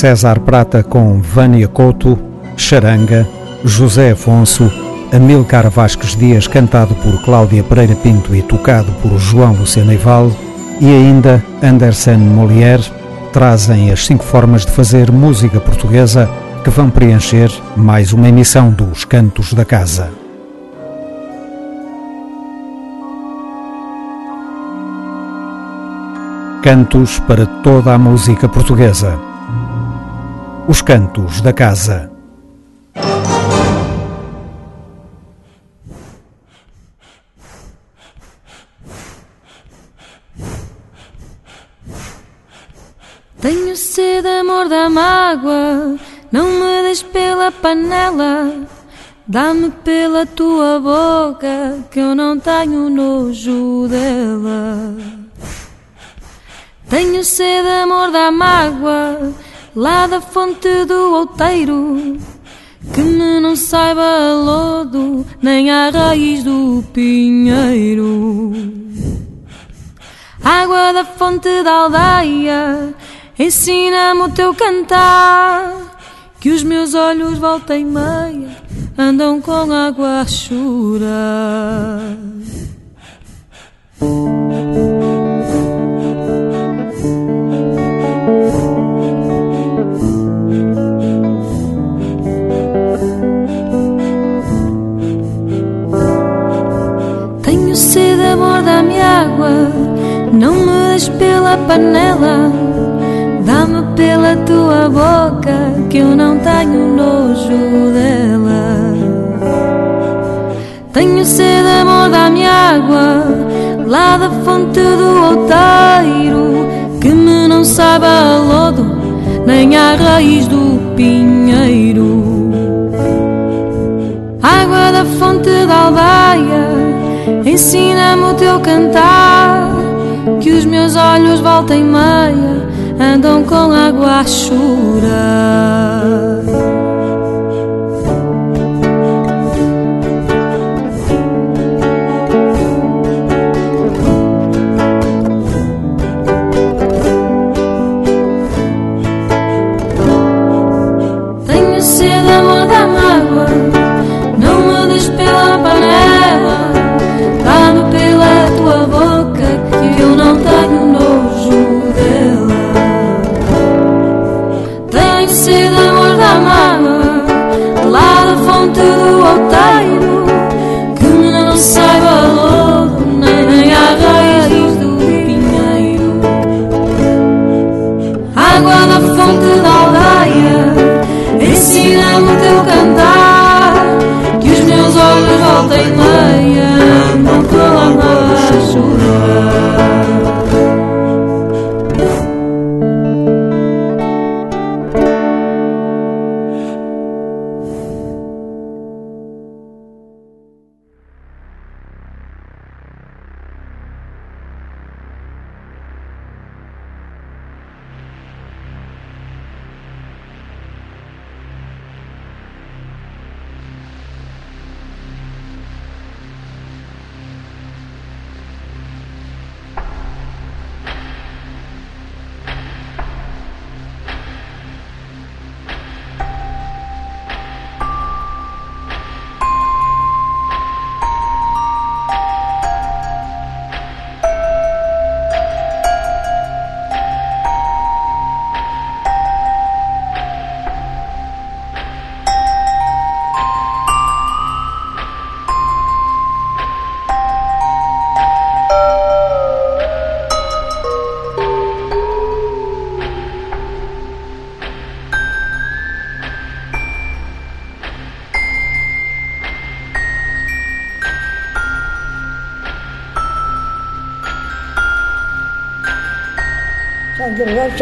César Prata com Vânia Couto, Charanga, José Afonso, Amilcar Vasques Dias cantado por Cláudia Pereira Pinto e tocado por João Luciano Eival e ainda Anderson Molière trazem as cinco formas de fazer música portuguesa que vão preencher mais uma emissão dos Cantos da Casa. Cantos para toda a música portuguesa. Os Cantos da Casa. Tenho sede, amor da mágoa, não me des pela panela, dá-me pela tua boca, que eu não tenho nojo dela. Tenho sede, amor da mágoa, lá da fonte do outeiro, que me não saiba lodo, nem a raiz do pinheiro. Água da fonte da aldeia, ensina-me o teu cantar, que os meus olhos voltem meia, andam com água a chorar. Água, não me des pela panela, dá-me pela tua boca, que eu não tenho nojo dela. Tenho sede, amor, dá-me água, lá da fonte do outeiro, que me não saiba a lodo, nem a raiz do pinheiro. Água da fonte da aldeia, ensina-me o teu cantar, que os meus olhos voltem meia, andam com água a chorar.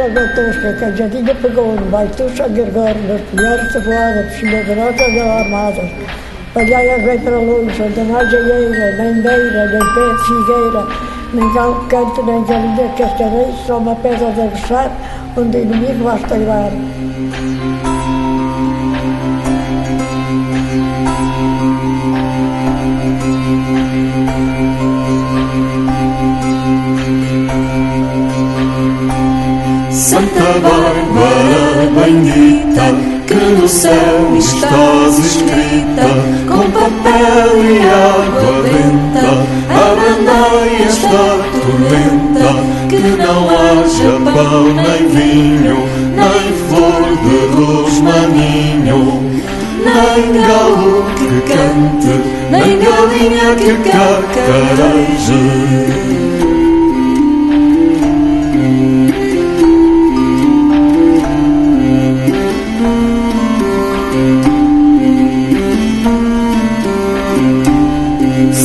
Botou os cacajadinha, pegou no baito, São Gregório, nas colheres voada, por cima da nota da armada. Olhai a rei para a luz, onde não há jaeira, nem beira, nem pé de figueira, nem galo canto, nem galinha só uma pedra de aguçar, onde o inimigo basta ir. Bárbara bendita que no céu estás escrita com papel e água benta abrandai esta tormenta que não haja pão nem vinho nem flor de rosmaninho nem galo que cante nem galinha que cacareje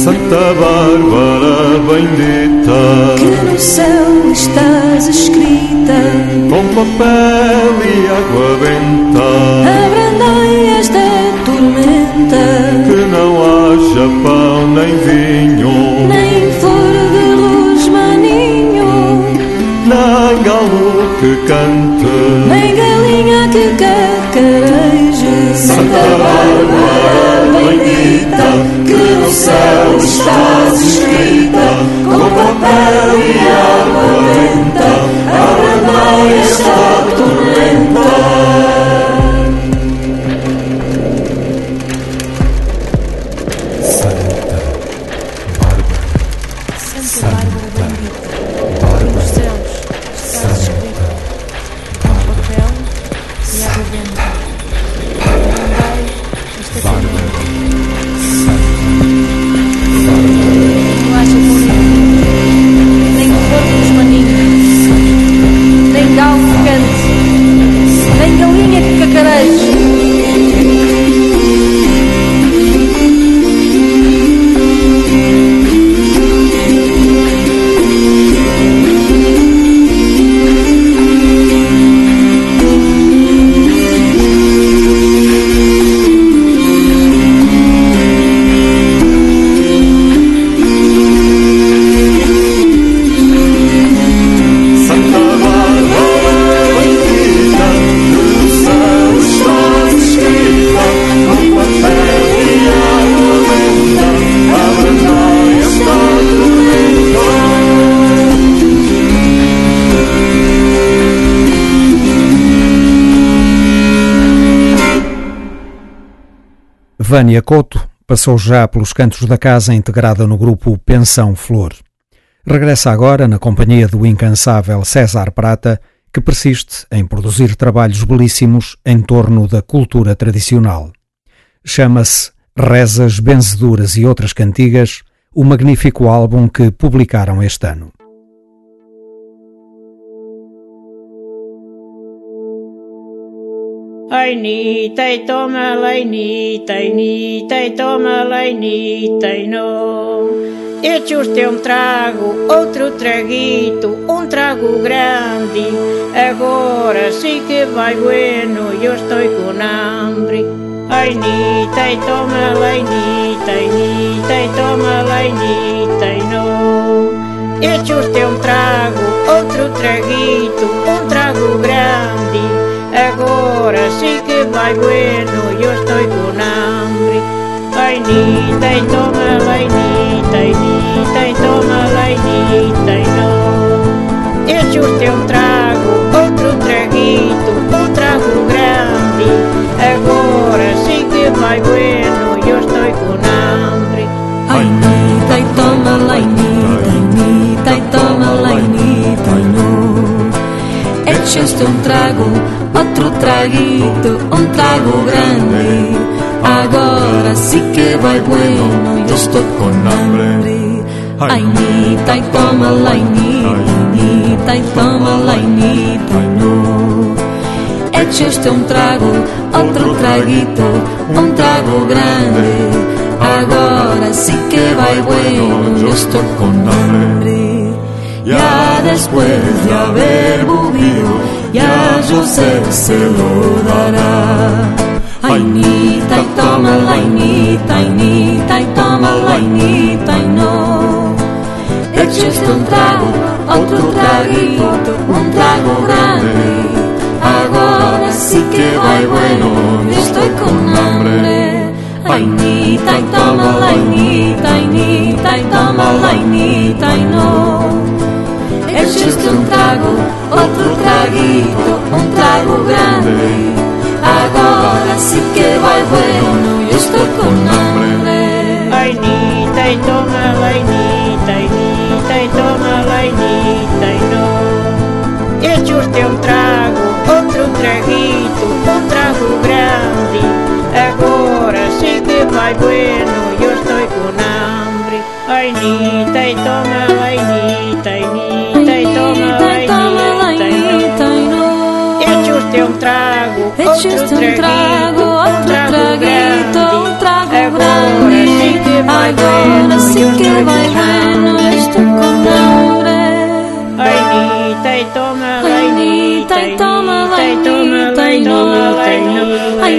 Santa Bárbara bendita, que no céu estás escrita, com papel e água benta, abrandai Vânia Couto passou já pelos cantos da casa integrada no grupo Pensão Flor. Regressa agora na companhia do incansável César Prata, que persiste em produzir trabalhos belíssimos em torno da cultura tradicional. Chama-se Rezas, Benzeduras e Outras Cantigas, o magnífico álbum que publicaram este ano. Ai niitä ei tomalai niitä ei niitä ei tomalai niitä ei no. Hechos de um trago, outro traguito, um trago grande. Agora sí que vai bueno, eu estou com hambre. Ai niitä ei tomalai niitä ei niitä ei tomalai niitä ei no. Hechos de um trago, outro traguito, um trago. Agora sí que vai bueno, eu estou com hambre. Ai nita e toma lai nita e toma lai nita e no. Este é um trago, outro traguito, um trago grande. Agora sí que vai bueno, eu estou com hambre. Ai, nita e toma e nita, e toma lá, e nita, e no. Echaste um trago, outro traguito, um trago grande. Agora sí que vai bueno, eu estou com hambre. Ai, nita e toma lá, e nita, e toma lá, e nita, e no. Echaste um trago, outro traguito, um trago grande. Agora sí que va bueno, yo estoy con hambre. Ya después de haber bebido, ya José se lo dará. Ay, nita, y toma la inita, y nita, y toma la inita, y no. Echaste un trago, otro traguito, un trago grande. Agora sí que va bueno, estoy con hambre. Ay, nita, y toma la inita, y nita, y toma la inita, y no. Echaste un trago, otro traguito, un trago grande. grande. Agora sí que va bueno, yo estoy con hambre. Ai, nita, e toma lá, e nita, e nita, e toma lá, e nita, e não. Este é um trago, outro traguito, um trago grande. Agora sí que vai bueno, eu estou com hambre. Ai, nita, e toma lá, e e nita, e toma lá, e nita, e não. Este é um trago, outro traguito, um trago grande. Agora sí que vai bueno, que eu va estou com bueno, estoy con hambre. Ai, nita, e toma lá, Ai, e toma e toma Nita, lá, e toma lá,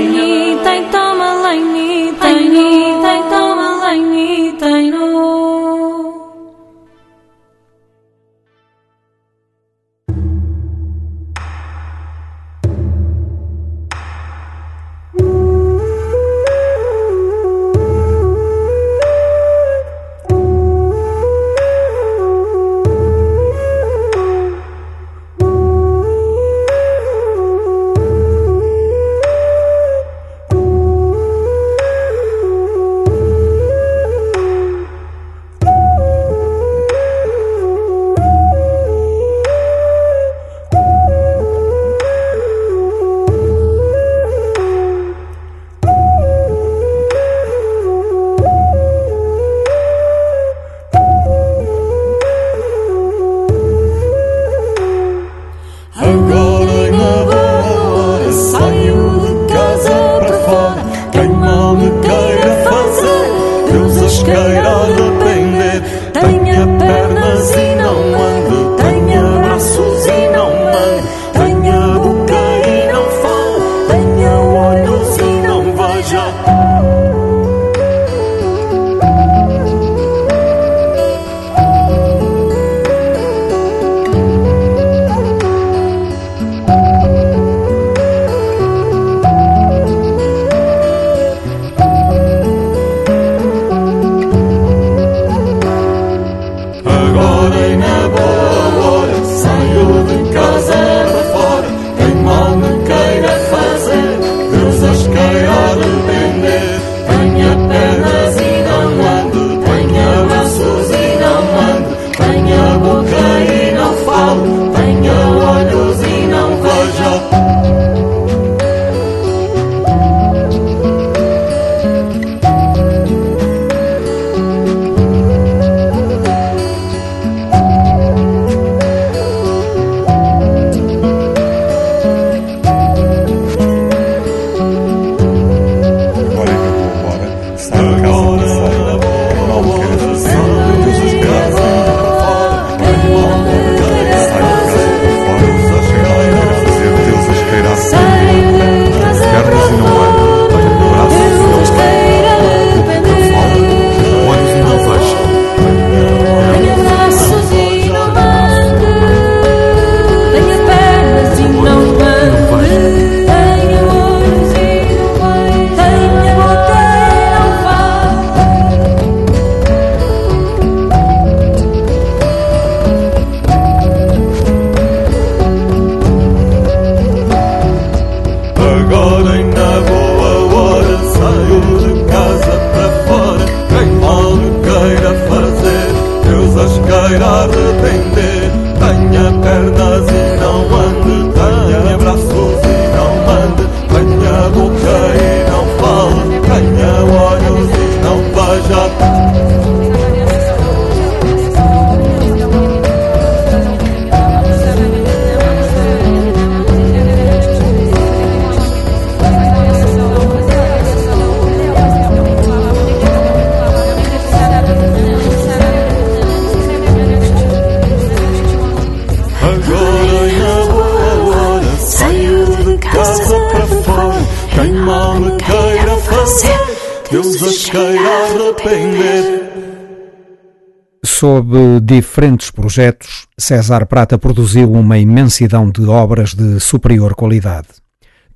Sob diferentes projetos, César Prata produziu uma imensidão de obras de superior qualidade.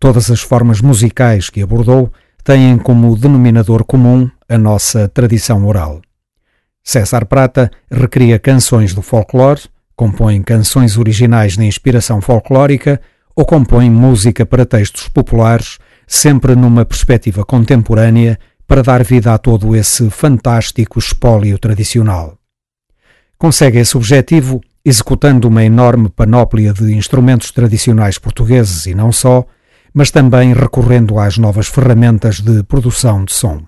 Todas as formas musicais que abordou têm como denominador comum a nossa tradição oral. César Prata recria canções do folclore, compõe canções originais de inspiração folclórica ou compõe música para textos populares, sempre numa perspectiva contemporânea, para dar vida a todo esse fantástico espólio tradicional. Consegue esse objetivo executando uma enorme panóplia de instrumentos tradicionais portugueses e não só, mas também recorrendo às novas ferramentas de produção de som.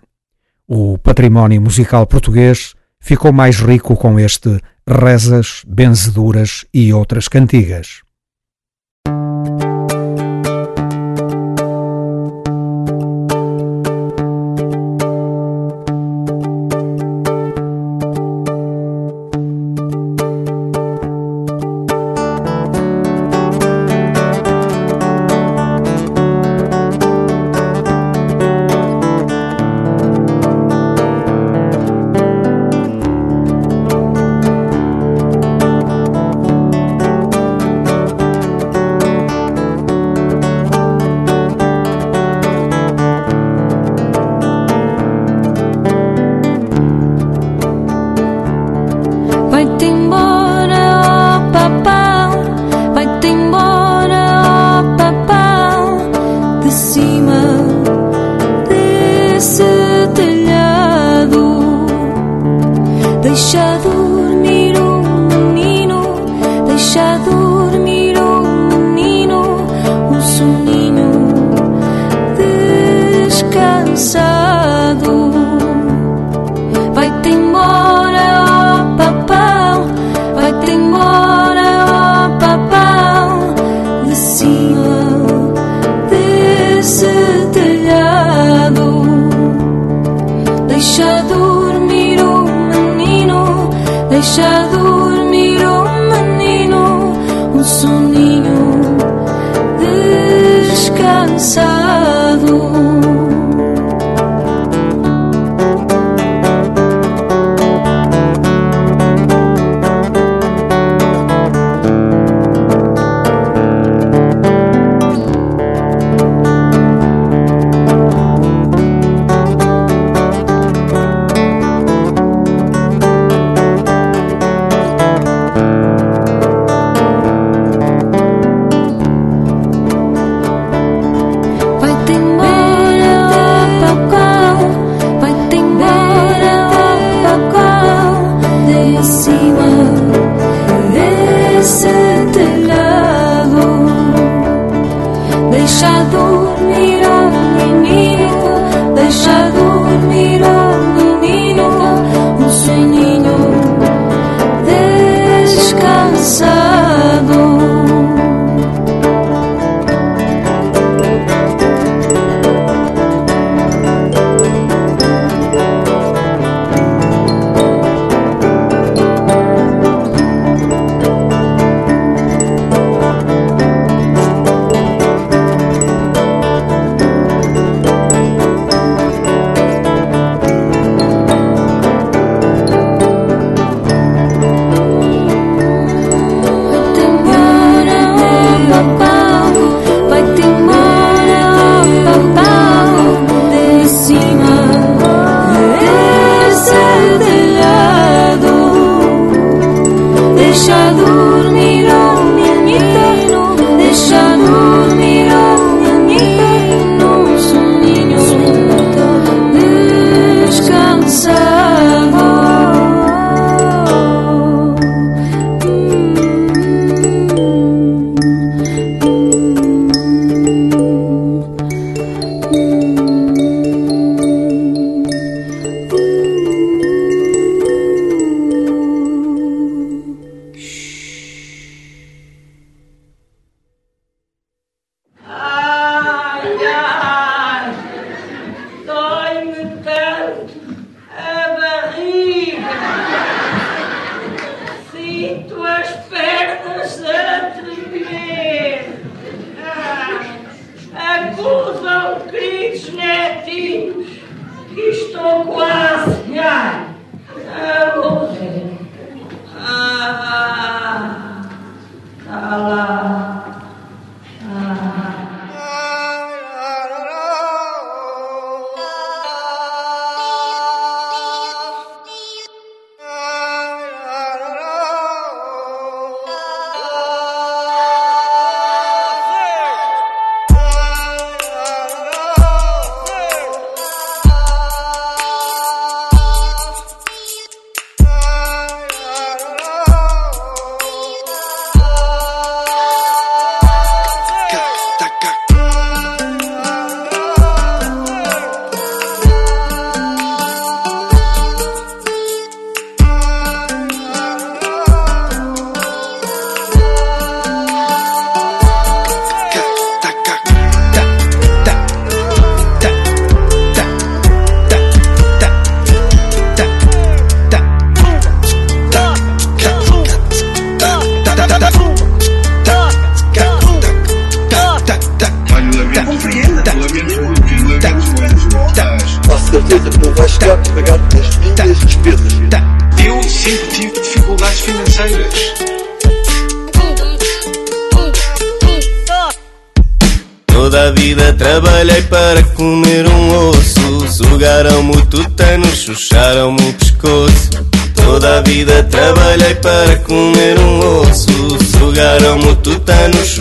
O património musical português ficou mais rico com este rezas, benzeduras e outras cantigas.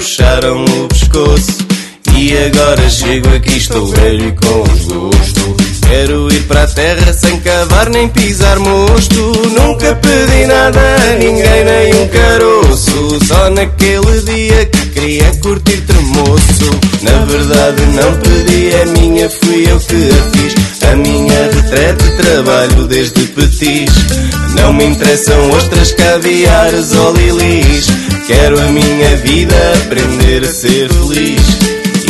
Chucharam-me o pescoço. E agora chego aqui, estou velho e com desgosto. Quero ir para a terra sem cavar nem pisar mosto. Nunca pedi nada a ninguém, nem um caroço. Só naquele dia que queria curtir tremoço. Na verdade, não pedi a minha, fui eu que a fiz. A minha retrete trabalho desde petis. Não me interessam ostras, caviares ou lilis. Quero a minha vida aprender a ser feliz.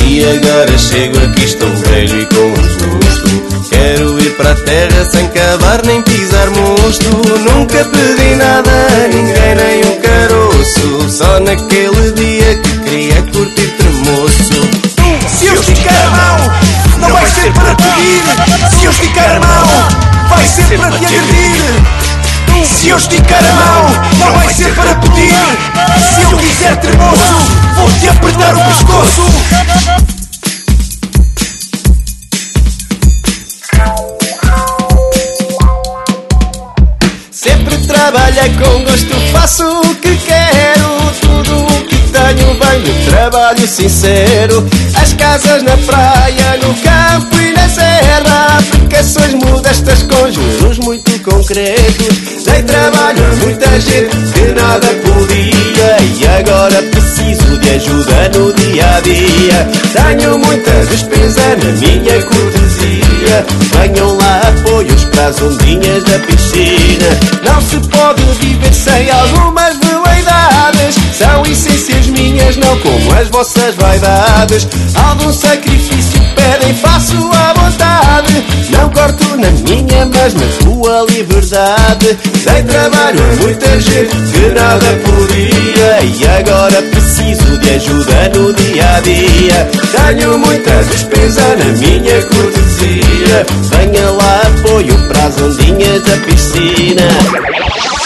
E agora chego aqui, estou velho e com desgosto. Quero ir para a terra sem cavar nem pisar mosto. Nunca pedi nada a ninguém, nem um caroço. Só naquele dia que queria curtir tremoço. Se eu esticar mão, não vai ser para pedir. Se eu esticar mão, vai ser para te agredir. Se eu esticar a mão, não vai ser para pedir. Se eu quiser tremoço, vou-te apertar o pescoço. trabalhei com gosto, faço o que quero. Tudo o que tenho vem do trabalho sincero. As casas na praia, no campo e na serra. Aplicações modestas com juros muito concretos. Dei trabalho a muita gente que nada podia. E agora preciso de ajuda no dia a dia. Tenho muita despesa na minha cortesia. Venham lá apoios para as ondinhas da piscina. Não se pode viver sem algumas vaidades. São essências minhas, não como as vossas vaidades. Algum sacrifício pedem, faço à vontade. Não corto na minha, mas na tua liberdade. Dei trabalho a muita gente que nada podia. E agora preciso de ajuda no dia a dia. Tenho muita despesa na minha cortesia. Venha lá, apoio para as ondinhas da piscina.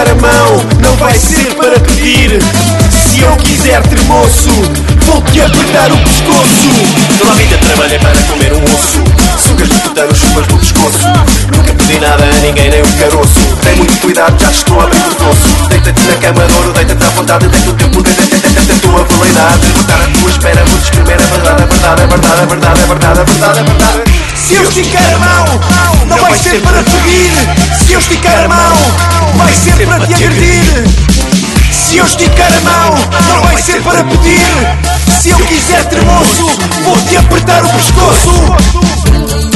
A mão, não vai ser para pedir. Se eu quiser ter moço, vou-te apertar o pescoço. Toda a vida trabalhei para comer um osso. Sugas de putano, chupas do pescoço. Nunca pedi nada a ninguém, nem um caroço. Tem muito cuidado, já estou a abrir o troço. Deita-te na cama de ouro, deita-te à vontade, deita o tempo, deita-te a tua veleidade. Botar a tua espera, vou descrever a verdade, a verdade, a verdade, a verdade, a verdade, a verdade, a verdade. Se eu esticar a mão, não vai ser para pedir. Se eu esticar a mão, vai ser para te agredir. Se eu esticar a mão, não vai ser para pedir. Se eu quiser tremoço, vou-te apertar o pescoço.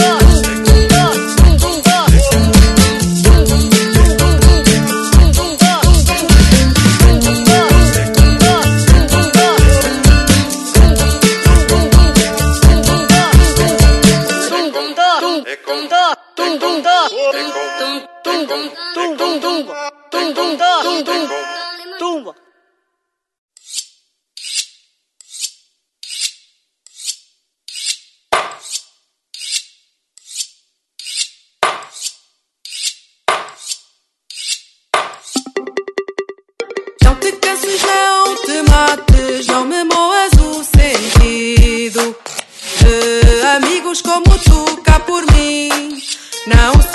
como tu cá por mim. Não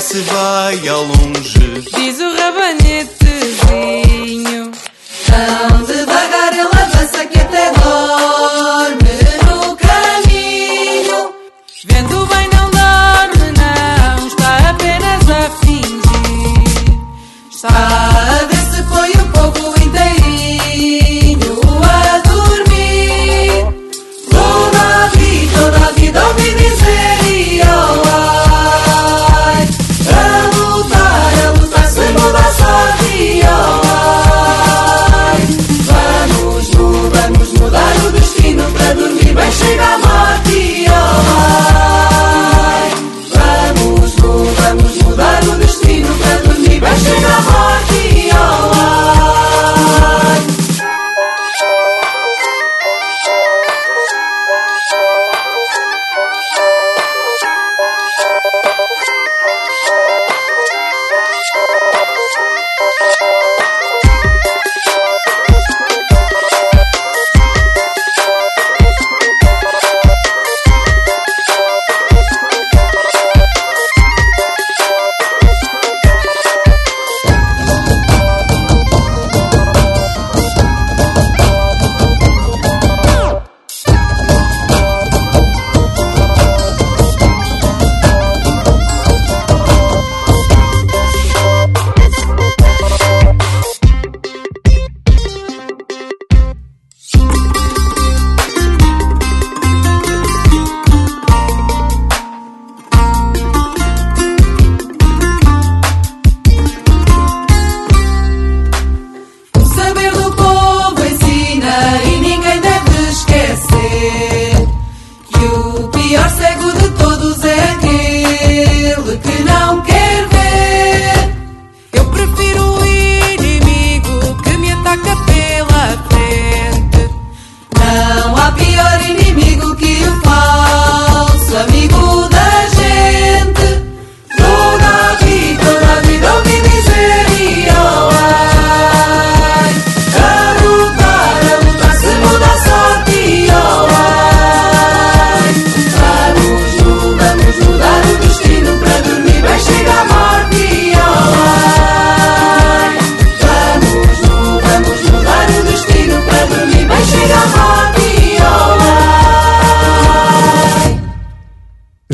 se vai ao longe. Diz o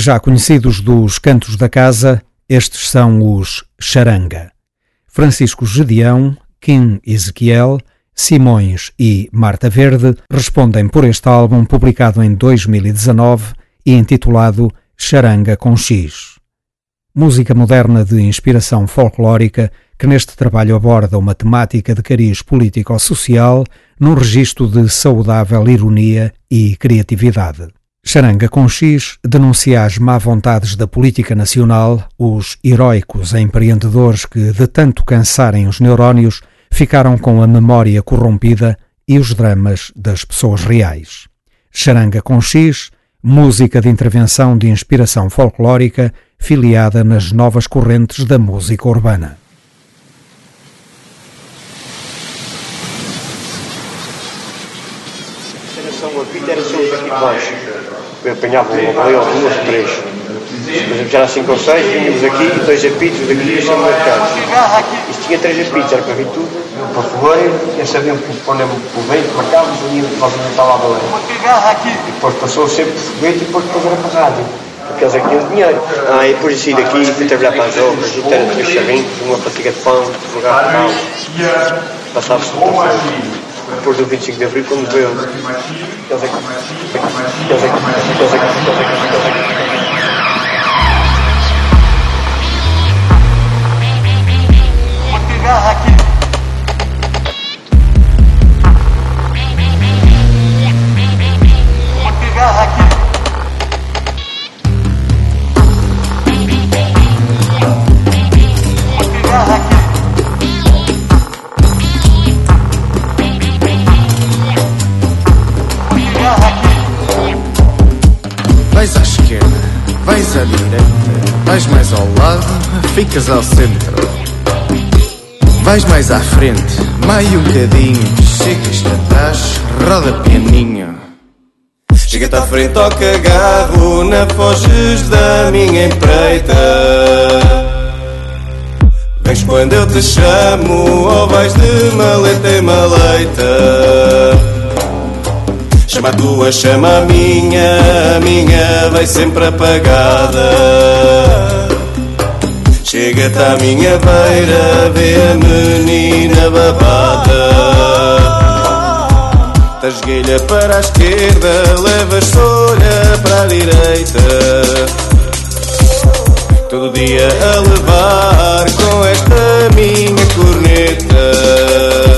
Já conhecidos dos cantos da casa, estes são os Charanga. Francisco Gedeão, Kim Ezequiel, Simões e Marta Verde respondem por este álbum publicado em 2019 e intitulado Charanga com X. Música moderna de inspiração folclórica que neste trabalho aborda uma temática de cariz político-social num registro de saudável ironia e criatividade. Charanga com X denuncia as má vontades da política nacional, os heróicos empreendedores que, de tanto cansarem os neurónios, ficaram com a memória corrompida e os dramas das pessoas reais. Charanga com X, música de intervenção de inspiração folclórica, filiada nas novas correntes da música urbana. Baleia ou duas, três. Por exemplo, já era cinco ou seis, vínhamos aqui, dois apitos daqui e sempre marcado. Isto tinha três apitos, era para vir tudo, para fogueiro, eles sabiam quando é o vento, marcávamos, e nós não estava a baleia. E depois passou sempre por foguete e depois, depois era para a rádio. Porque eles aqui tinham dinheiro. Ah, e depois de sair daqui, fui trabalhar para as obras, e ter três charrinhos, uma fatiga de pão, um lugar de pão. Passava-se tudo depois do 25 de Abril, quando veio. Eles é que. É que. É que. É que. Aqui. Vais à esquerda, vais à direita, vais mais ao lado, ficas ao centro. Vais mais à frente, mais um bocadinho, chegas atrás, roda pianinho. Chega-te à frente ao cagarro, na foges da minha empreita. Vens quando eu te chamo ou vais de maleta em maleta Chama a tua, chama a minha, a minha vai sempre apagada. Chega-te à minha beira, vê a menina babada. Tasguilha para a esquerda, levas folha para a direita. Todo dia a levar com esta minha corneta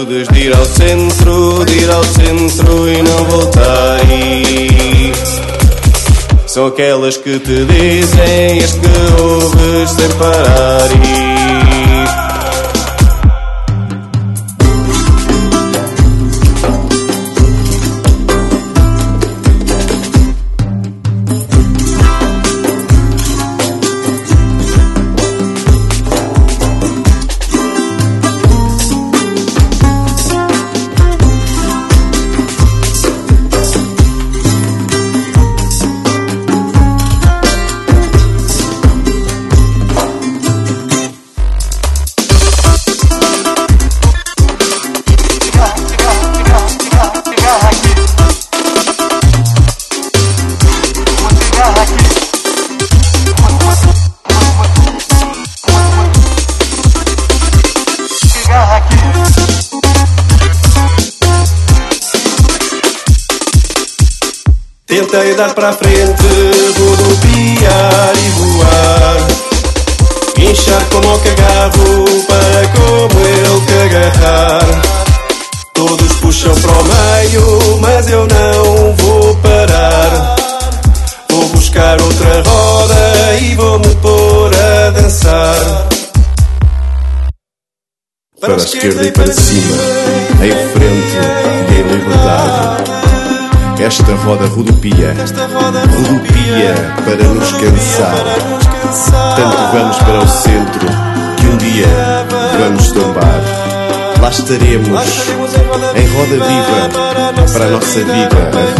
Virtudes de ir ao centro, de ir ao centro e não voltar. São aquelas que te dizem este que ouves sem parar Lá estaremos em roda viva para a nossa vida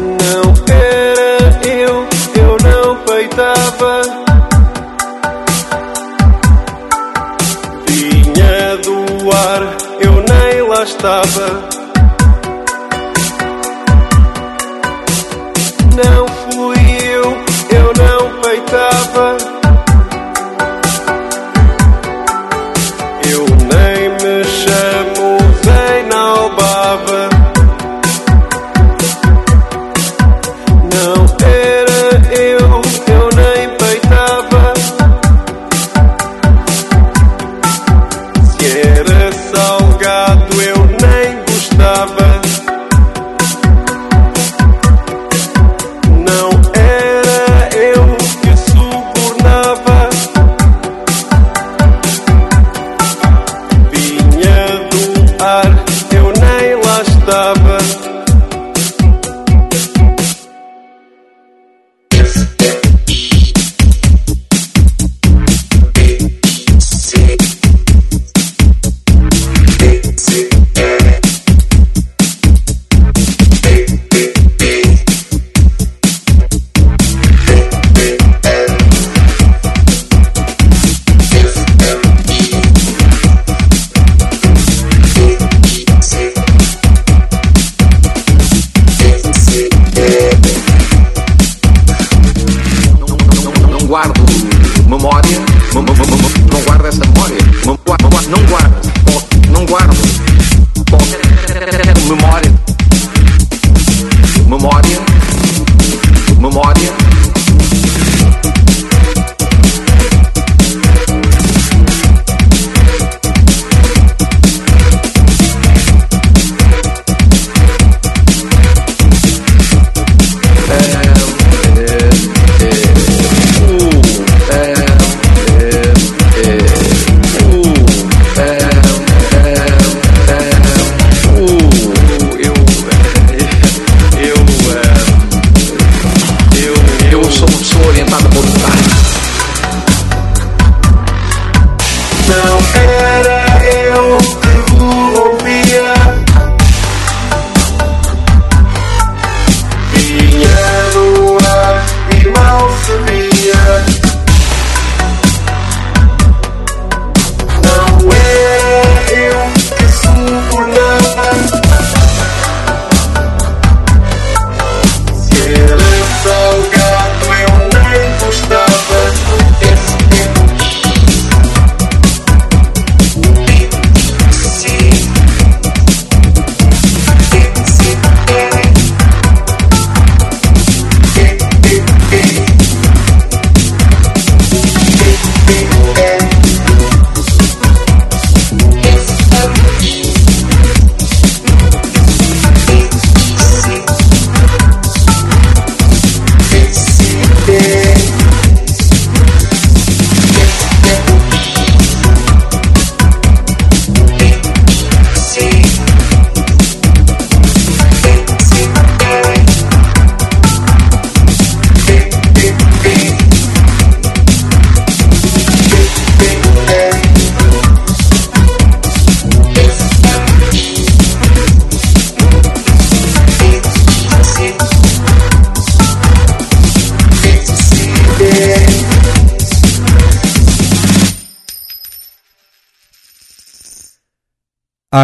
Não era eu, eu não peitava. Vinha do ar, eu nem lá estava.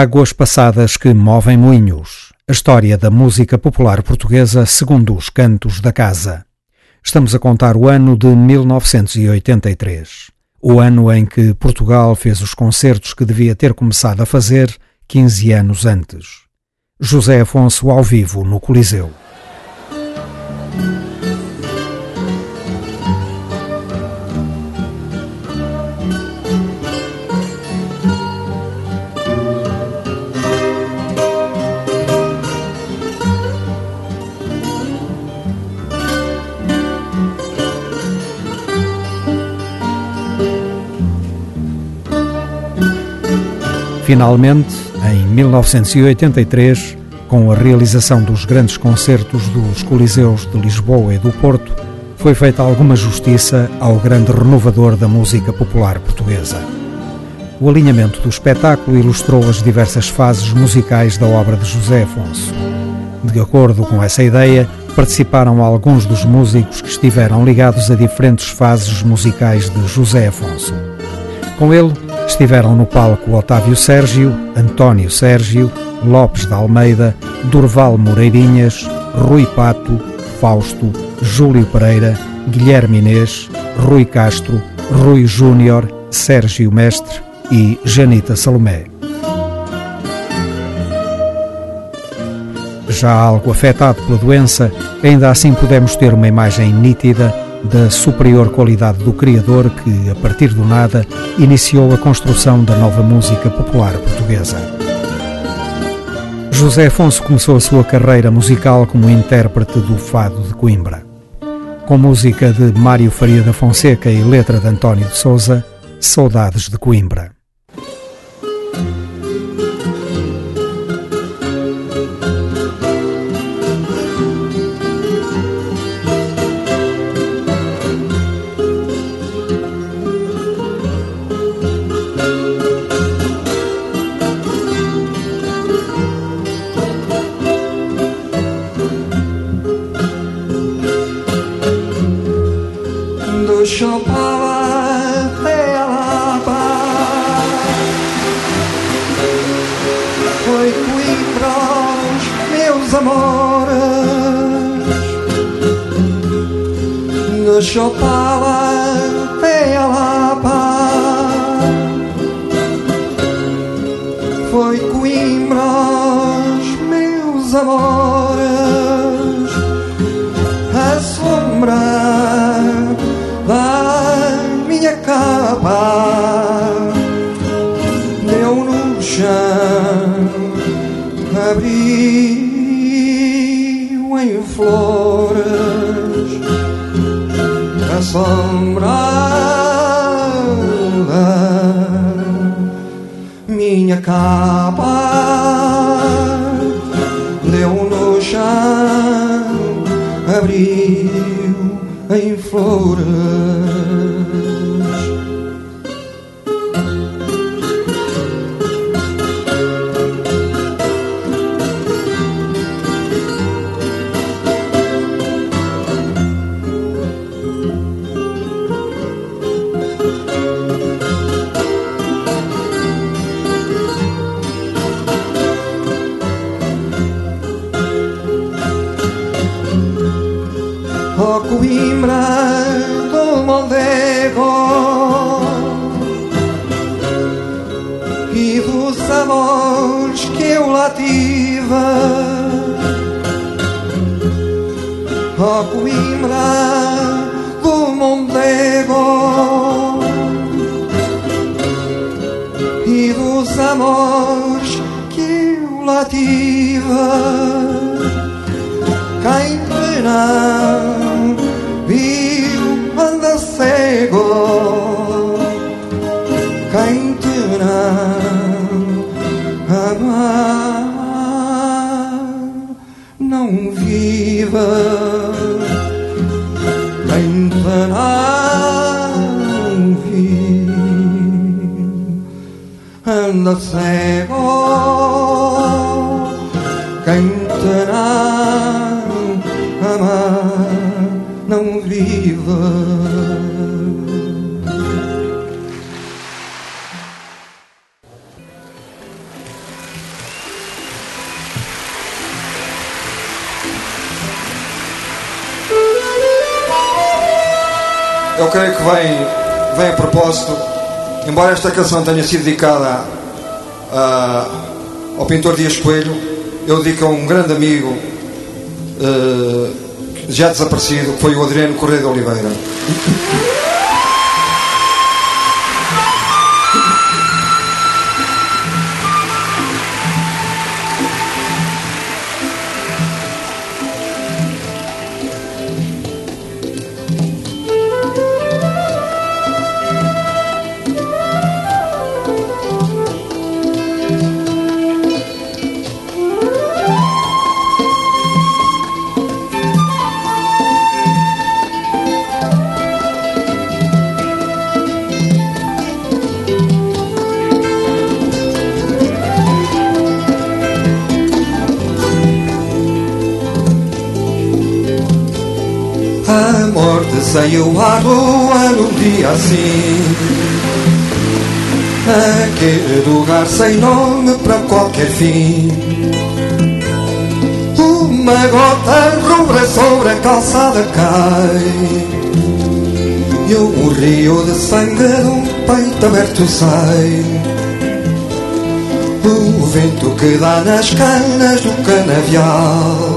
Águas passadas que movem moinhos. A história da música popular portuguesa segundo os cantos da casa. Estamos a contar o ano de 1983. O ano em que Portugal fez os concertos que devia ter começado a fazer 15 anos antes. José Afonso ao vivo no Coliseu. Finalmente, em 1983, com a realização dos grandes concertos dos Coliseus de Lisboa e do Porto, foi feita alguma justiça ao grande renovador da música popular portuguesa. O alinhamento do espetáculo ilustrou as diversas fases musicais da obra de José Afonso. De acordo com essa ideia, participaram alguns dos músicos que estiveram ligados a diferentes fases musicais de José Afonso. Com ele, Estiveram no palco Otávio Sérgio, António Sérgio, Lopes de Almeida, Durval Moreirinhas, Rui Pato, Fausto, Júlio Pereira, Guilherme Inês, Rui Castro, Rui Júnior, Sérgio Mestre e Janita Salomé. Já algo afetado pela doença, ainda assim podemos ter uma imagem nítida da superior qualidade do criador que, a partir do nada, iniciou a construção da nova música popular portuguesa. José Afonso começou a sua carreira musical como intérprete do Fado de Coimbra. Com música de Mário Faria da Fonseca e letra de António de Souza, Saudades de Coimbra. chopal. não viva. Eu creio que vem, vem a propósito, embora esta canção tenha sido dedicada ao pintor Dias Coelho, eu dedico a um grande amigo. Uh, já desaparecido, foi o Adriano Correia de Oliveira. Saiu à rua num dia assim. Naquele lugar sem nome para qualquer fim. Uma gota rubra sobre a calçada cai. E um rio de sangue de um peito aberto sai. O vento que dá nas canas do canavial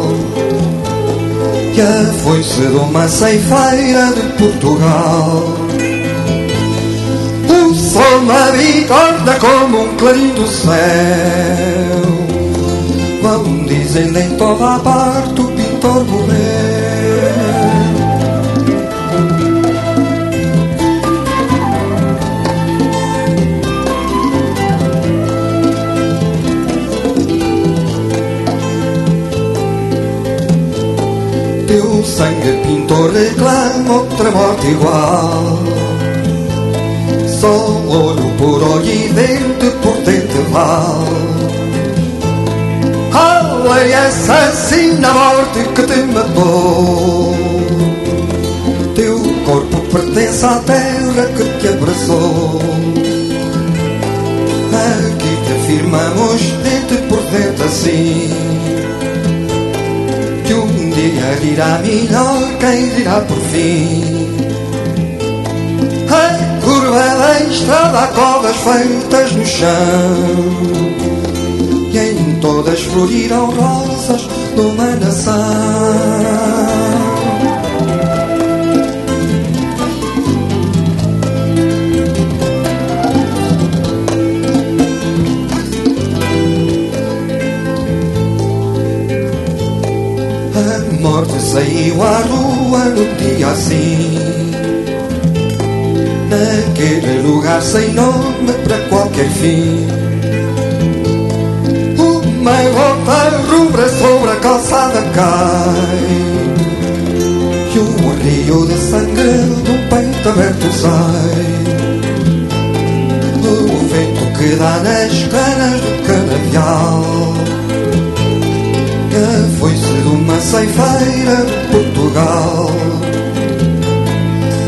que a foice de uma ceifeira de Portugal. O sol me bicorda como um clarim do céu. Quando dizem em toda a parte o pintor morreu. Teu sangue pintor reclama outra morte igual. Só olho por olho e dente por dente val A lei assassina a morte que te matou? Teu corpo pertence à terra que te abraçou. Aqui te afirmamos dente por dente assim dia dirá melhor quem dirá por fim. A curva da estrada há covas feitas no chão e em todas floriram rosas de uma nação. Saiu à rua no dia assim. Naquele lugar sem nome para qualquer fim. Uma gota rubra sobre a calçada cai. E um rio de sangue do peito aberto sai. O vento que dá nas canas do canavial ceifeira de Portugal.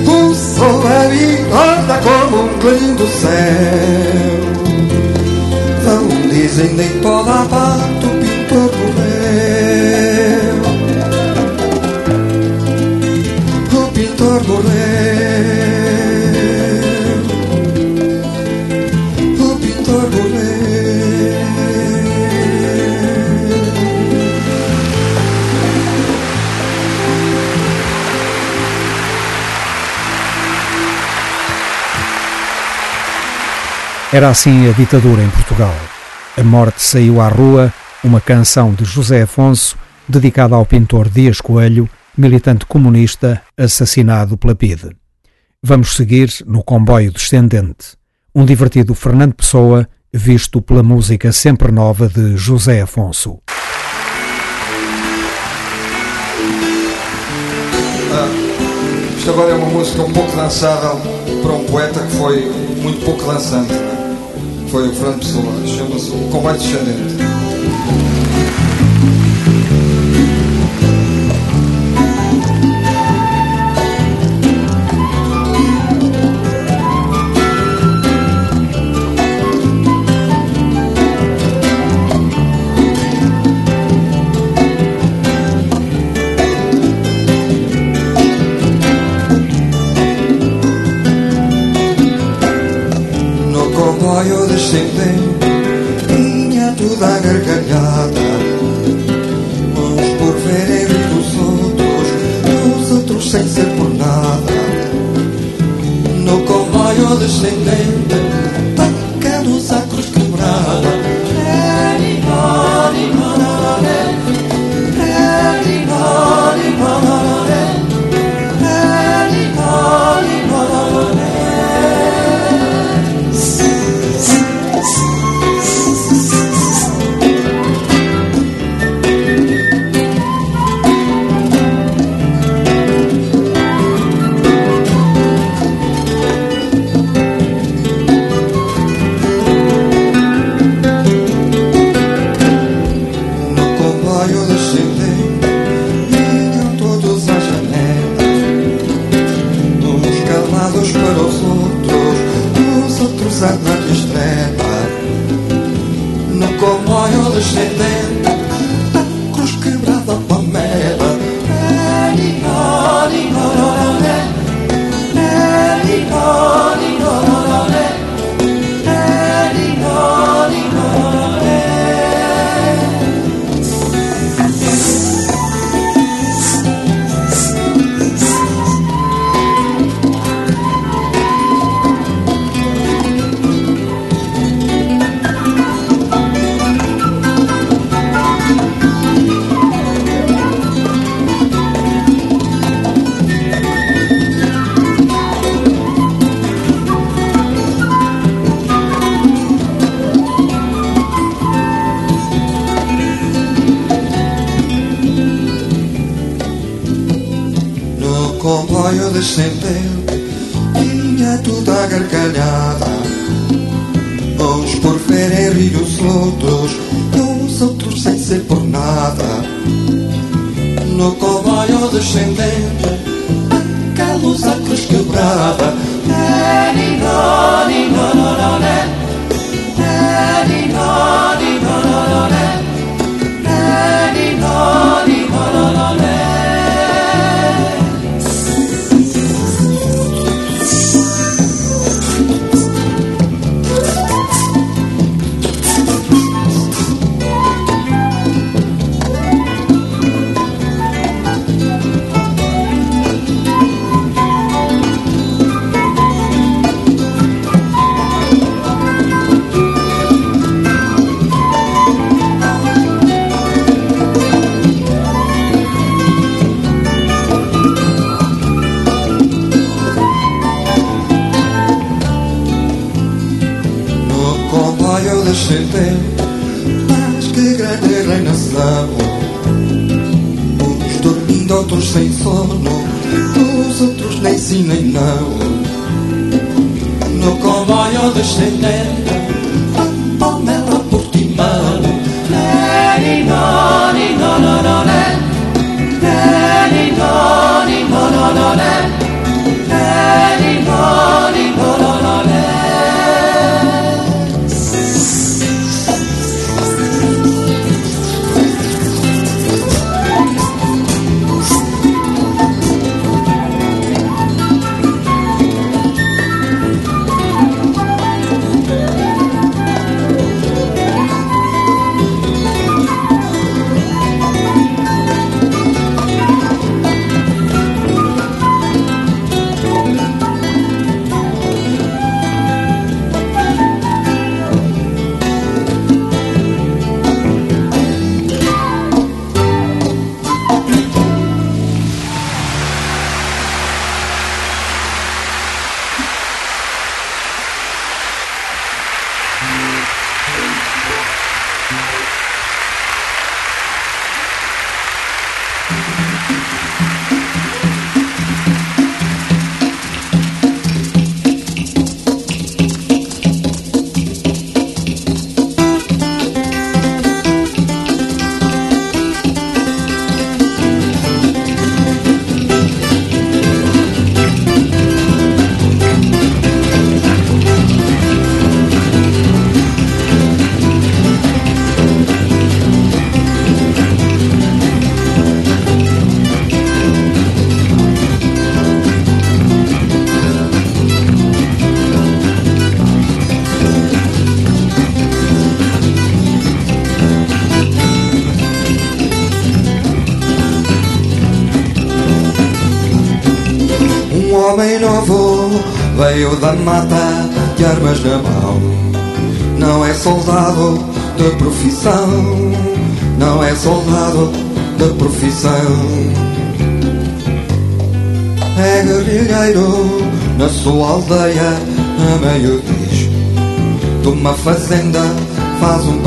O sol é bigorda como um clarim do céu. Vão dizem em toda a parte Era assim a ditadura em Portugal. A morte saiu à rua, uma canção de José Afonso, dedicada ao pintor Dias Coelho, militante comunista assassinado pela PIDE. Vamos seguir no comboio descendente, um divertido Fernando Pessoa, visto pela música sempre nova de José Afonso. Ah, isto agora é uma música um pouco dançável para um poeta que foi muito pouco dançante foi o Fernando Pessoa, chama-se O Combate Descendente.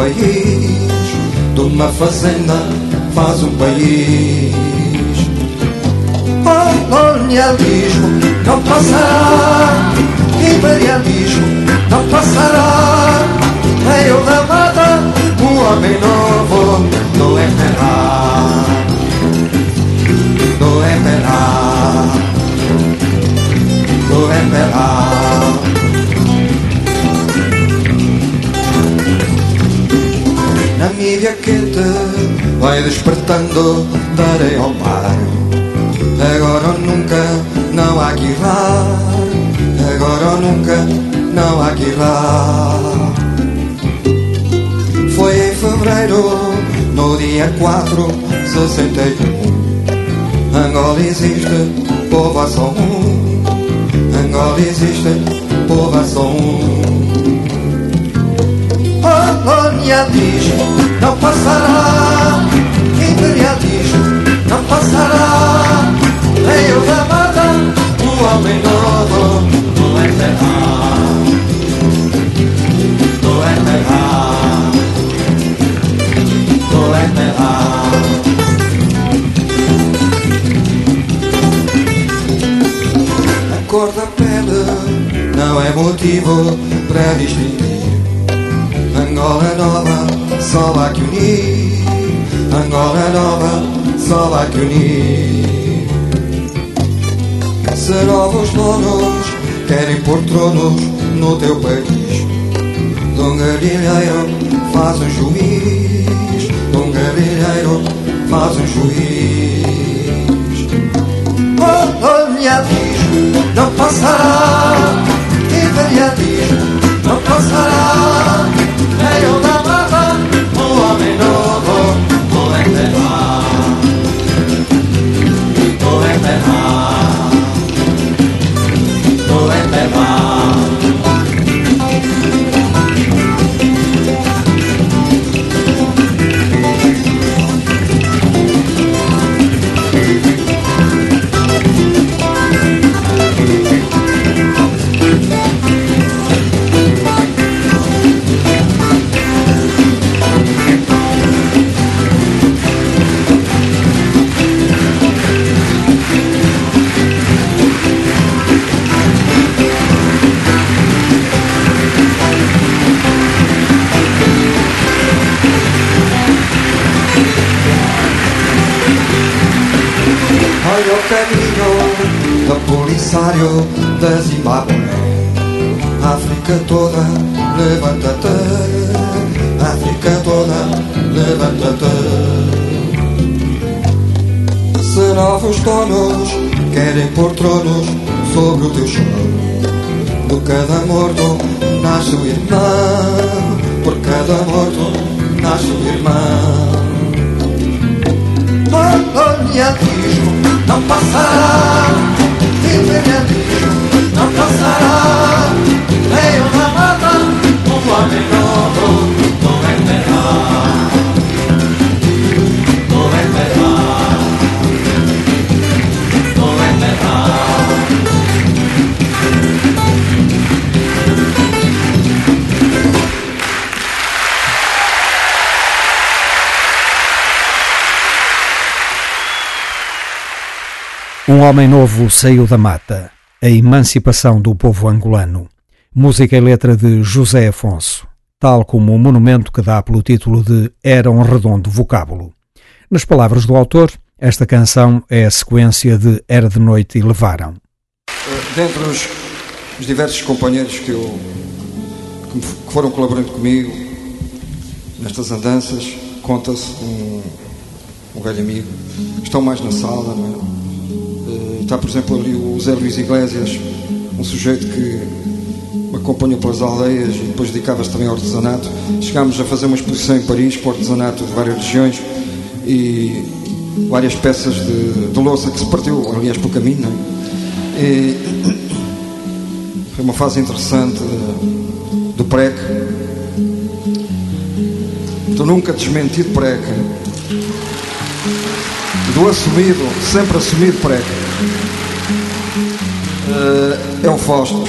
País, de uma fazenda faz um país. Colonialismo não passará, imperialismo não passará. Meio da mata, um homem novo do enterrar, do enterrar, do enterrar. Na mídia quente vai despertando da areia ao mar. Agora ou nunca não há que errar. Agora ou nunca não há que errar. Foi em fevereiro, no dia 4, 61. Angola existe, povo há só um. Angola existe, povo há só um. Colonialismo não passará, imperialismo não passará. Meio da mata, o homem novo do enterrar, do enterrar, do enterrar. A cor da pele não é motivo para distinguir. Angola nova, só há que unir. Angola nova, só há que unir. Se novos donos querem pôr tronos no teu país, Dom Guerrilheiro faz um juiz. Dom Guerrilheiro faz um juiz. Colonialismo não passará, imperialismo não passará. Vou do polisário da Zimbábue África toda, levanta-te. África toda, levanta-te. Se novos donos querem pôr tronos sobre o teu chão Por cada morto nasce o irmão. Por cada morto nasce o irmão. Colonialismo não passará, Veio na mata um homem Um homem novo saiu da mata. A emancipação do povo angolano. Música e letra de José Afonso, tal como o monumento que dá pelo título de Era um redondo vocábulo. Nas palavras do autor, esta canção é a sequência de Era de Noite e Levaram. Dentre os, os diversos companheiros que, eu, que foram colaborando comigo nestas andanças, conta-se um, um velho amigo. Estão mais na sala, não é? Está, por exemplo, ali o Zé Luís Iglesias, um sujeito que me acompanhou pelas aldeias e depois dedicava-se também ao artesanato. Chegámos a fazer uma exposição em Paris para o artesanato de várias regiões e várias peças de, de louça que se partiu, aliás, pelo caminho. É? E foi uma fase interessante do PREC. Do nunca desmentido PREC. Do assumido, sempre assumido PREC. É o Fausto.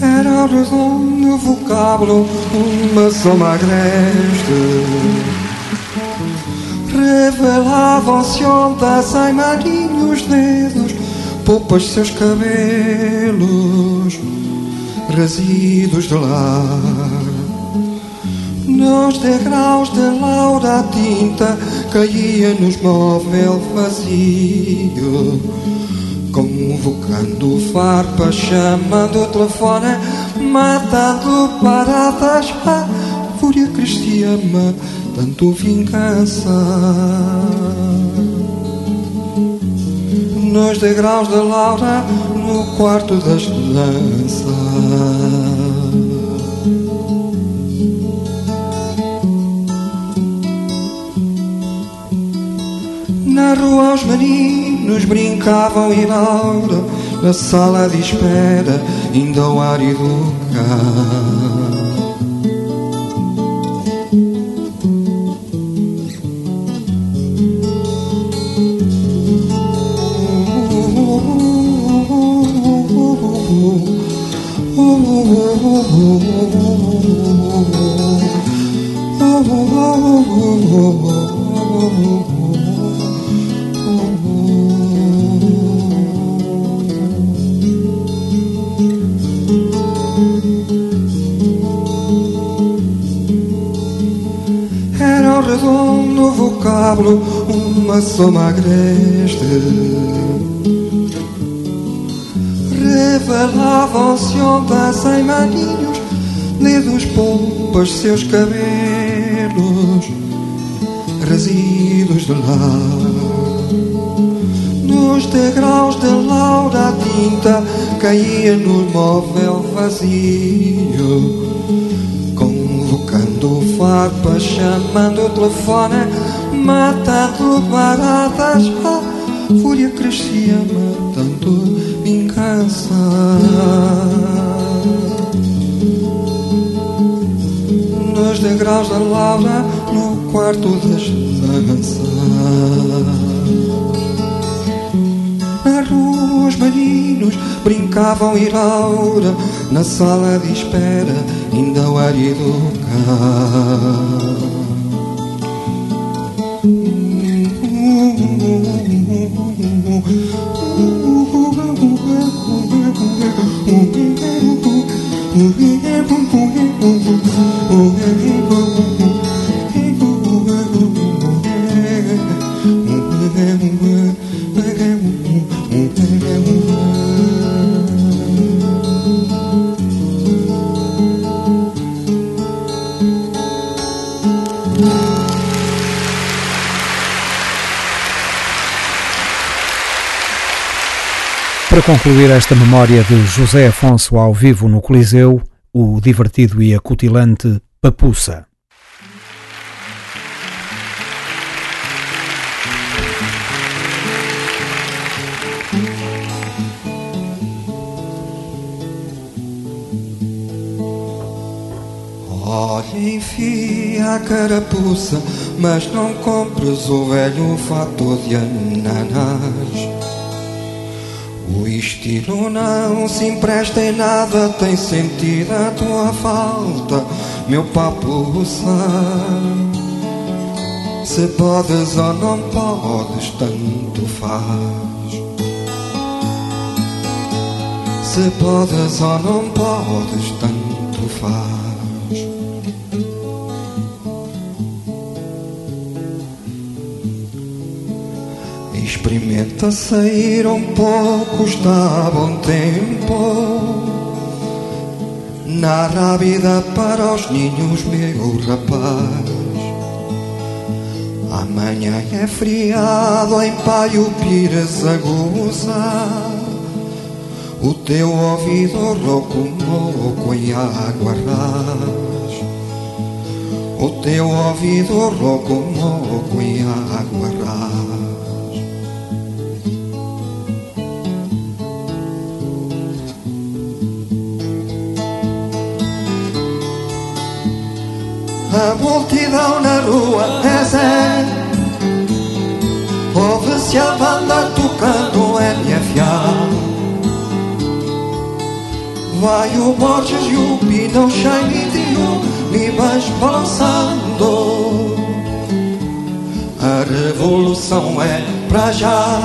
Era redondo vocábulo, uma soma agreste. Revelavam-se ondas em marinhos dedos, poupas seus cabelos, resíduos de lar. Nos degraus de laura a tinta caía nos móvel vazio. Convocando farpas, chamando o telefone Matando paradas A fúria crescia tanto vingança. Nos degraus da laura No quarto da esperança Na rua os meninos brincavam e Laura Na sala de espera ainda o ar educa Era um redondo vocábulo, uma soma agreste. Revelavam-se ondas em maninhos, dedos, pompas, seus cabelos, resíduos de lar. Nos degraus de laura tinta caía no móvel vazio Convocando farpas, chamando o telefone Matando baratas A fúria crescia, matando vingança Nos degraus da laura No quarto das danças. Na rua os meninos brincavam e Laura Na sala de espera ainda o ar Ah. concluir esta memória de José Afonso ao vivo no Coliseu, o divertido e acutilante Papuça. Olha, enfia a carapuça, mas não compres o velho fato de ananás. O estilo não se empresta em nada, tem sentido a tua falta, meu papuça. Se podes ou não podes, tanto faz. Se podes ou não podes, tanto Experimenta sair um pouco, está a bom tempo. Na rábida para os ninhos, meu rapaz. Amanhã é friado em Paio Pires a gozar. O teu ouvido rouco moco em água ras. O teu ouvido rouco, moco e água rasa A multidão na rua é Zé Ouve-se a banda tocando NFA Vai o Borges e o Pinochet e o Libas balançando A revolução é pra já.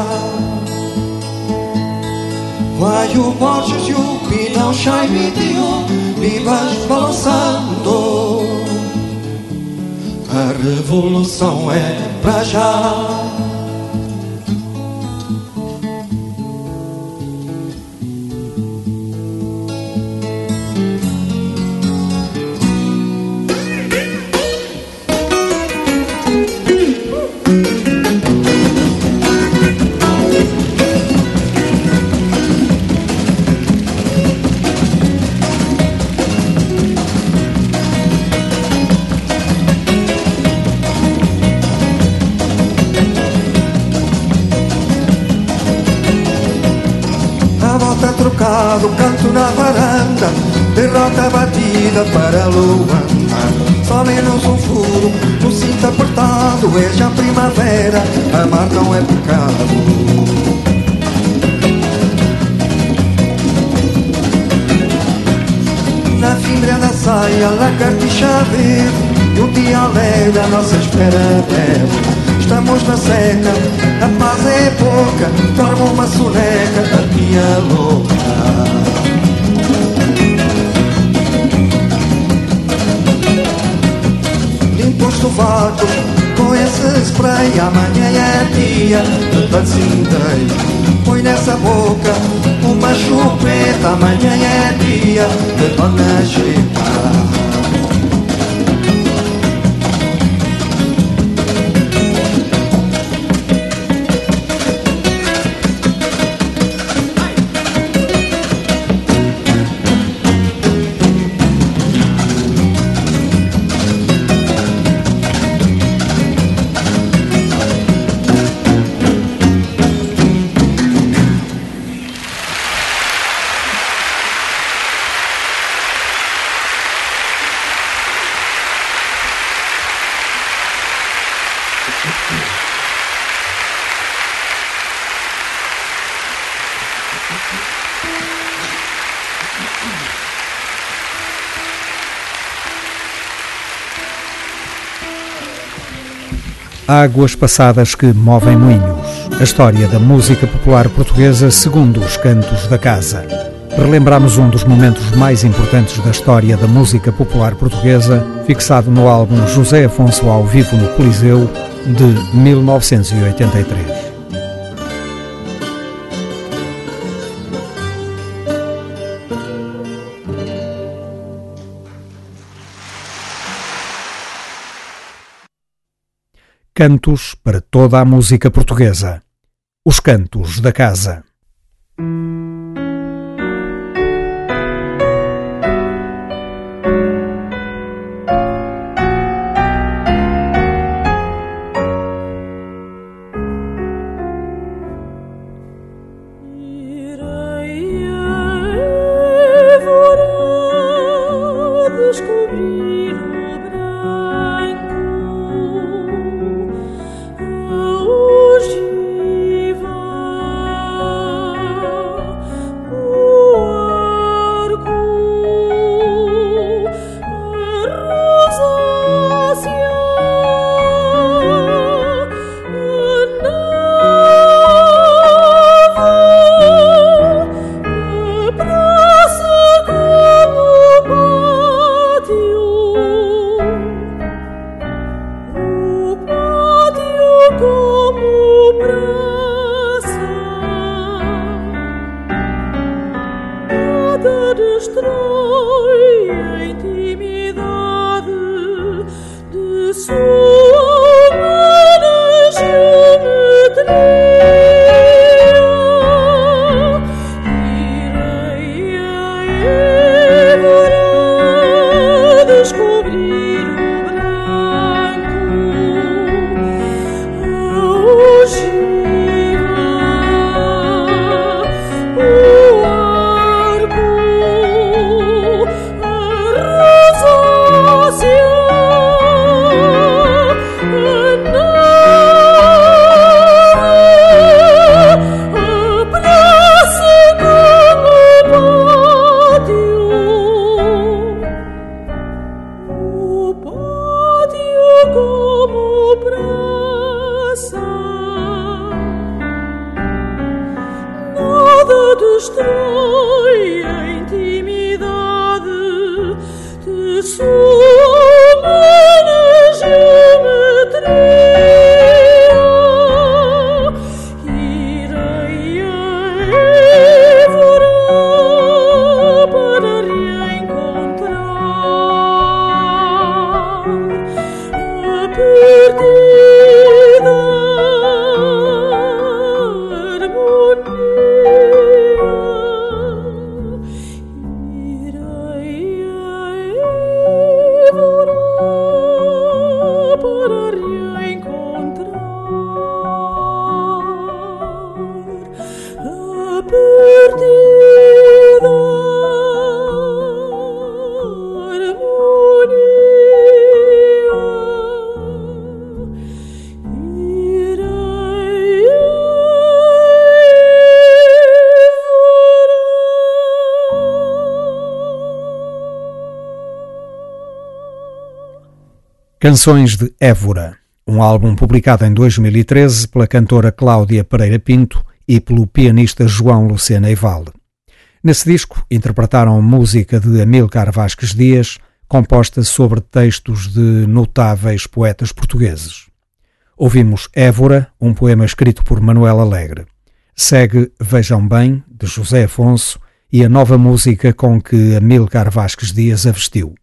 Vai o Borges e o Pinochet e o Libas balançando a revolução é pra já. Derrota batida para Luanda. Só menos um furo, no cinto apertado, é já primavera, amar não é pecado. Na fimbra da saia, lagartixa verde, e um dia alegre a nossa espera deve. Estamos na seca, a paz é pouca, dorme uma soneca, a minha louca. Os sovacos com esse spray, amanhã é dia de bacindeiro. Põe nessa boca uma chupeta, amanhã é dia de dona. Águas passadas que movem moinhos. A história da música popular portuguesa segundo os cantos da casa. Relembramos um dos momentos mais importantes da história da música popular portuguesa, fixado no álbum José Afonso ao vivo no Coliseu de 1983. Cantos para toda a música portuguesa. Os Cantos da Casa. Canções de Évora, um álbum publicado em 2013 pela cantora Cláudia Pereira Pinto e pelo pianista João Lucena Eivalde. Nesse disco interpretaram música de Amilcar Vasques Dias, composta sobre textos de notáveis poetas portugueses. Ouvimos Évora, um poema escrito por Manuel Alegre. Segue Vejam Bem, de José Afonso, e a nova música com que Amilcar Vasques Dias a vestiu.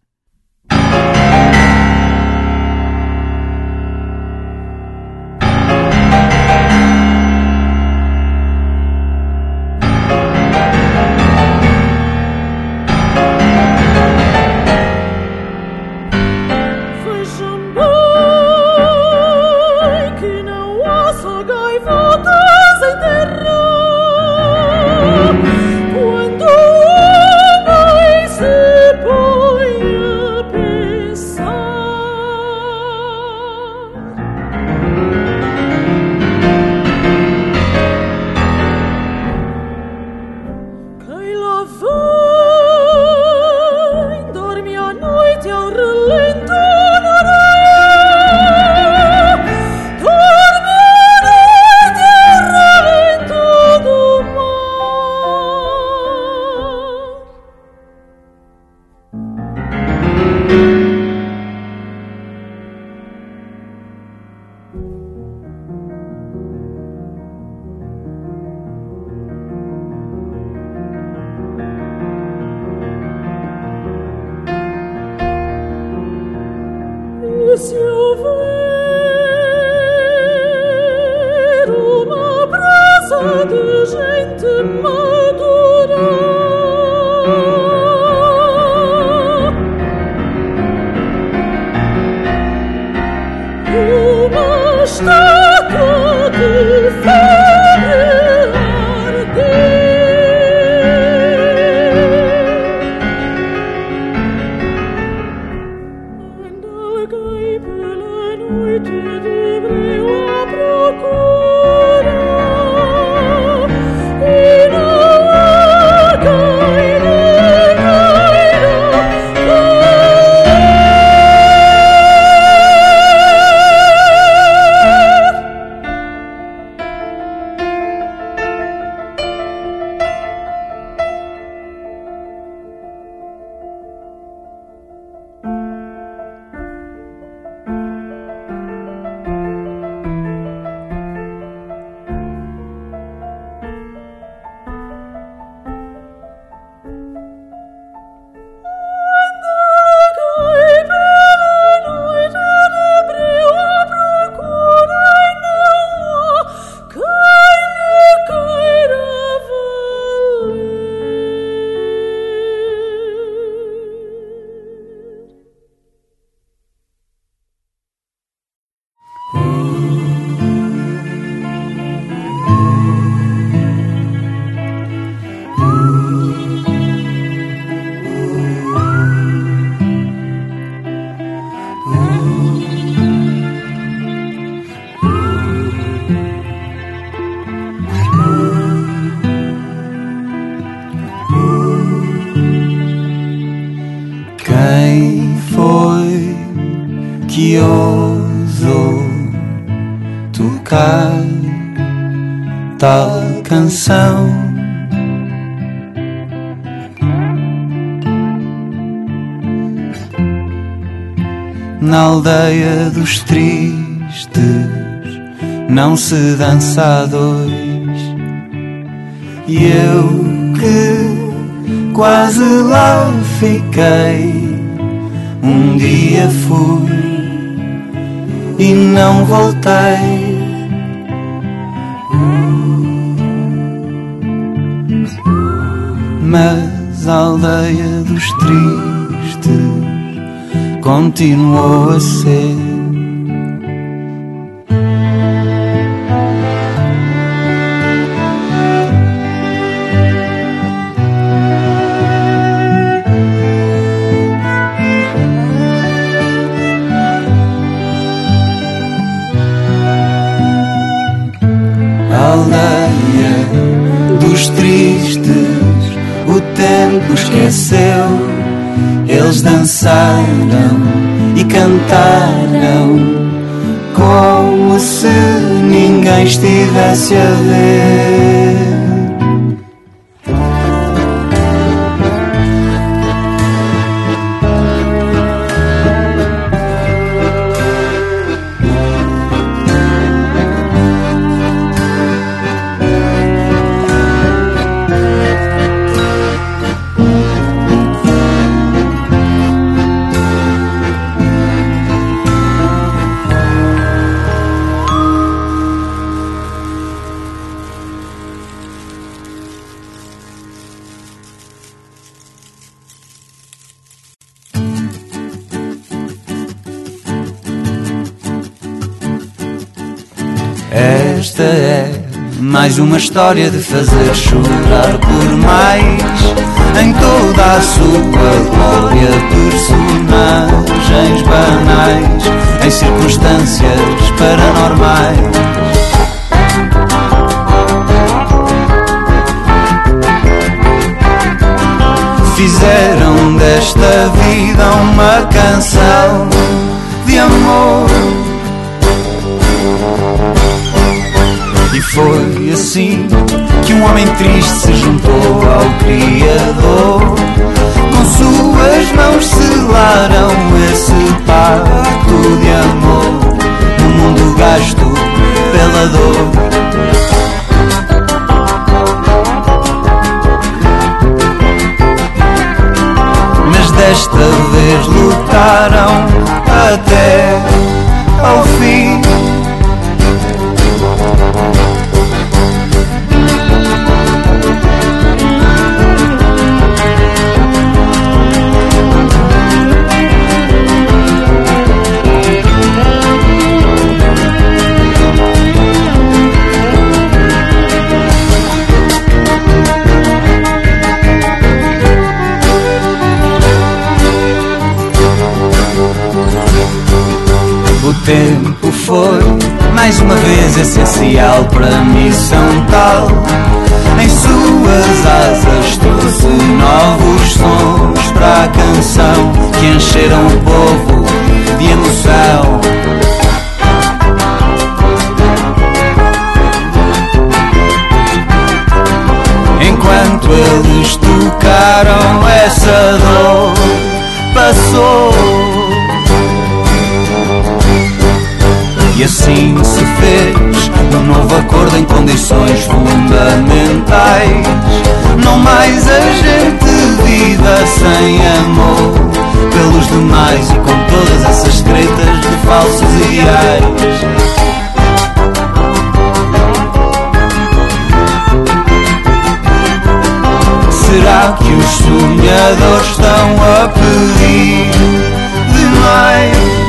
Aldeia dos tristes não se dança a dois. E eu que quase lá fiquei, um dia fui e não voltei. Mas a aldeia dos tristes continuou a ser. Dançaram e cantaram como se ninguém estivesse a ver. História de fazer chorar por mais. Em toda a sua glória personagens banais em circunstâncias paranormais. Fizeram desta vida uma canção de amor E foi assim que um homem triste se juntou ao Criador. Com suas mãos selaram esse pacto de amor no mundo gasto pela dor. Desta vez lutaram até ao fim. O tempo foi mais uma vez essencial para a missão tal. Em suas asas trouxe novos sons para a canção que encheram o povo de emoção. Enquanto eles tocaram, essa dor passou. E assim se fez um novo acordo em condições fundamentais. Não mais a gente viva sem amor pelos demais e com todas essas tretas de falsos ideais. Será que os sonhadores estão a pedir demais?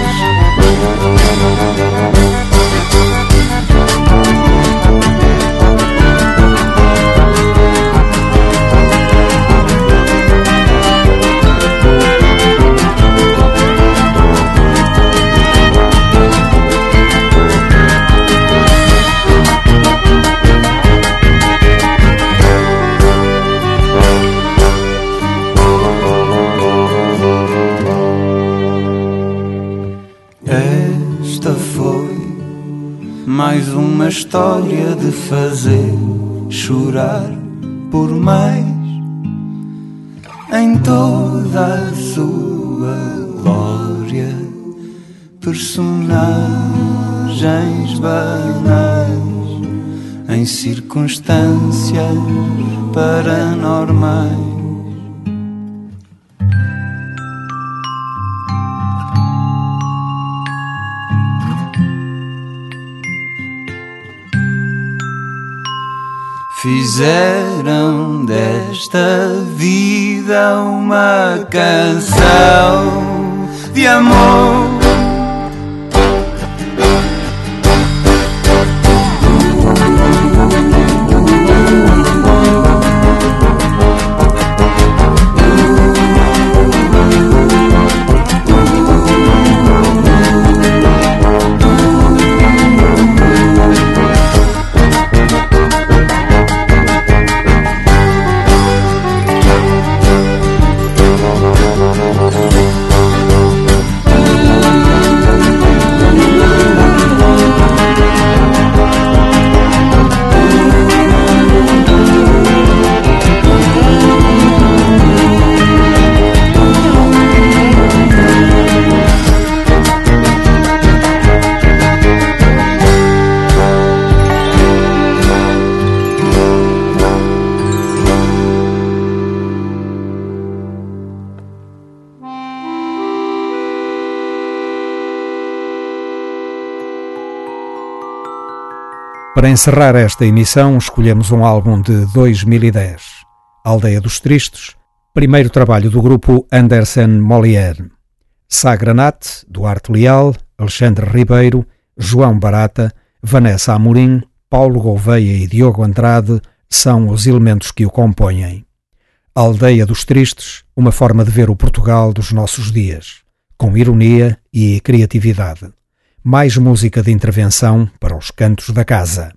Uma história de fazer chorar por mais em toda a sua glória personagens banais em circunstâncias paranormais. Fizeram desta vida uma canção de amor. Encerrar esta emissão, escolhemos um álbum de 2010, Aldeia dos Tristes, primeiro trabalho do grupo Andersen Molière. Sagranat, Duarte Leal, Alexandre Ribeiro, João Barata, Vanessa Amorim, Paulo Gouveia e Diogo Andrade são os elementos que o compõem. Aldeia dos Tristes, uma forma de ver o Portugal dos nossos dias, com ironia e criatividade mais música de intervenção para os cantos da casa.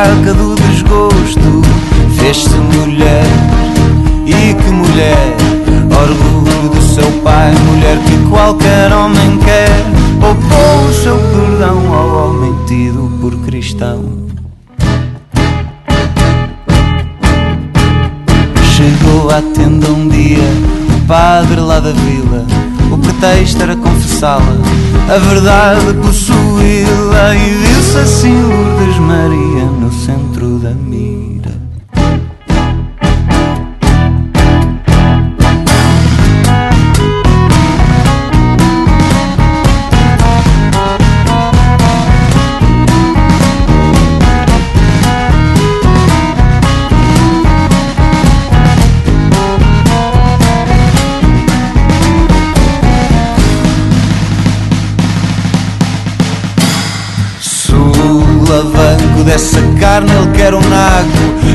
Estaca do desgosto. Fez-se mulher, e que mulher? Orgulho do seu pai, mulher que qualquer homem quer. Poupou o seu perdão ao homem tido por cristão. Chegou à tenda um dia, o padre lá da vila. O pretexto era confessá-la, a verdade possuí-la e viu-se assim Lourdes Maria no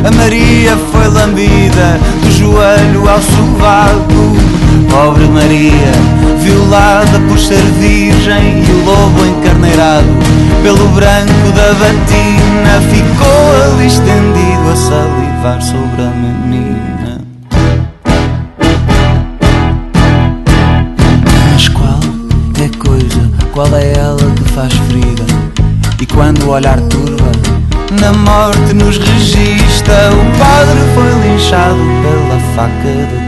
A Maria foi lambida do joelho ao sovaco. Pobre Maria, violada por ser virgem E o lobo encarneirado pelo branco da batina Ficou ali estendido a salivar sobre a menina. Mas qual é coisa, qual é ela que faz ferida? E quando o olhar turva, na morte nos registra. O padre foi linchado pela faca da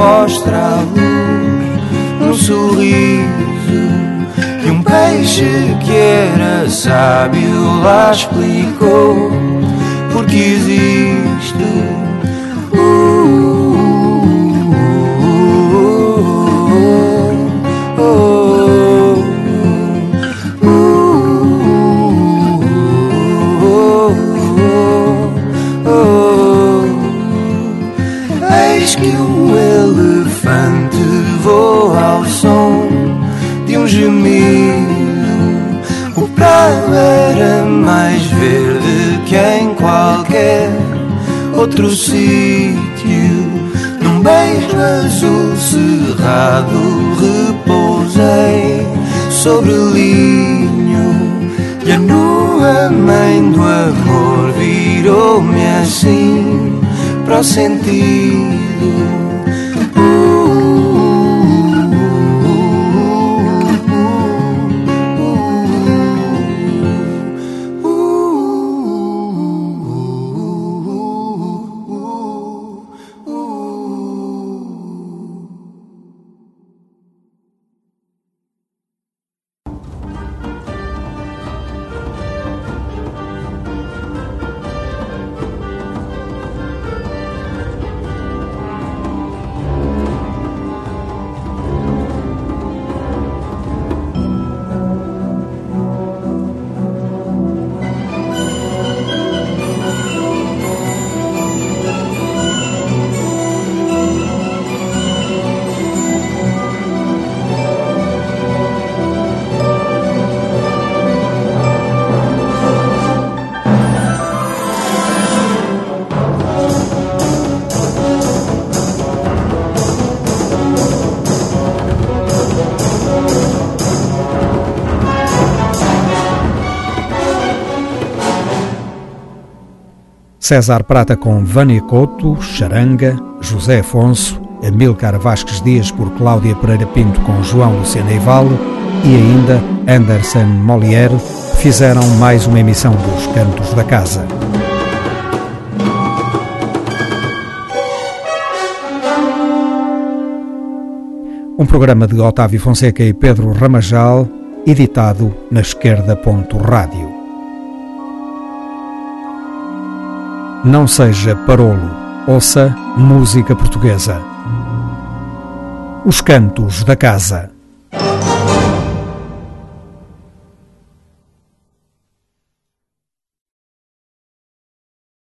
mostra a luz no sorriso que um peixe que era sábio lá explicou porque existe. Outro sítio. Num beijo azul cerrado repousei sobre linho. E a nua mãe do amor virou-me assim para o sentido. César Prata com Vânia Couto, Charanga, José Afonso, Amilcar Vasques Dias por Cláudia Pereira Pinto com João Luciano Eival e ainda Anderson Molière fizeram mais uma emissão dos Cantos da Casa. Um programa de Otávio Fonseca e Pedro Ramajal, editado na esquerda.rádio. Não seja parolo, ouça música portuguesa. Os Cantos da Casa.